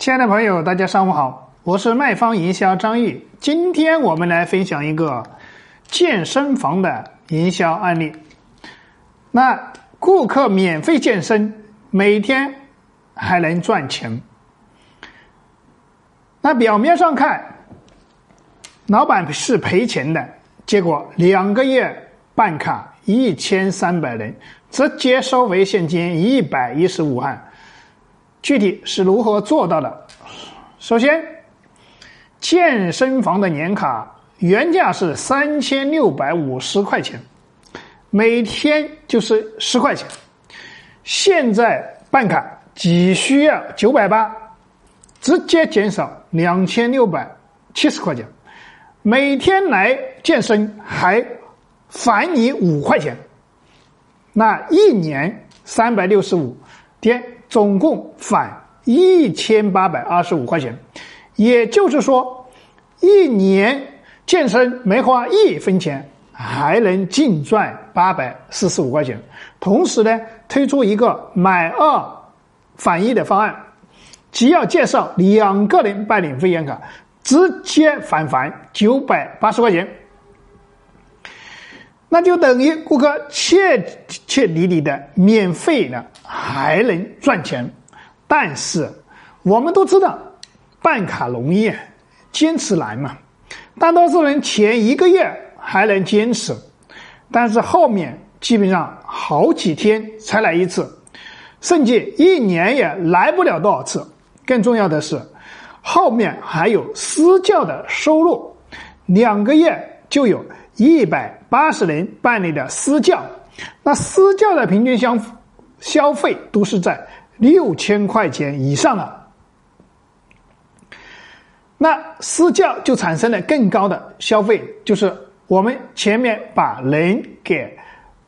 亲爱的朋友，大家上午好，我是卖方营销张玉。今天我们来分享一个健身房的营销案例。那顾客免费健身，每天还能赚钱。那表面上看，老板是赔钱的，结果两个月办卡一千三百人，直接收回现金一百一十五万。具体是如何做到的？首先，健身房的年卡原价是三千六百五十块钱，每天就是十块钱。现在办卡只需要九百八，直接减少两千六百七十块钱。每天来健身还返你五块钱，那一年三百六十五天。总共返一千八百二十五块钱，也就是说，一年健身没花一分钱，还能净赚八百四十五块钱。同时呢，推出一个买二返一的方案，只要介绍两个人办理会员卡，直接返还九百八十块钱。那就等于顾客切切底底的免费了还能赚钱，但是我们都知道办卡容易，坚持难嘛。大多数人前一个月还能坚持，但是后面基本上好几天才来一次，甚至一年也来不了多少次。更重要的是，后面还有私教的收入，两个月就有。一百八十人办理的私教，那私教的平均消消费都是在六千块钱以上的，那私教就产生了更高的消费，就是我们前面把人给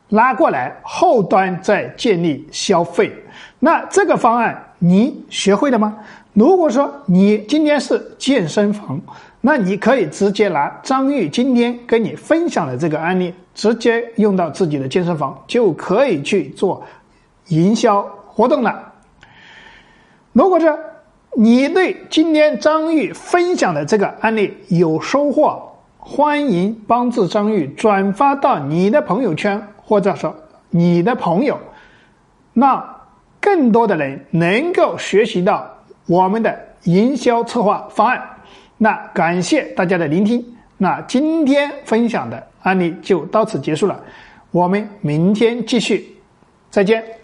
拉过来，后端再建立消费。那这个方案你学会了吗？如果说你今天是健身房。那你可以直接拿张玉今天跟你分享的这个案例，直接用到自己的健身房，就可以去做营销活动了。如果说你对今天张玉分享的这个案例有收获，欢迎帮助张玉转发到你的朋友圈，或者说你的朋友，让更多的人能够学习到我们的营销策划方案。那感谢大家的聆听，那今天分享的案例就到此结束了，我们明天继续，再见。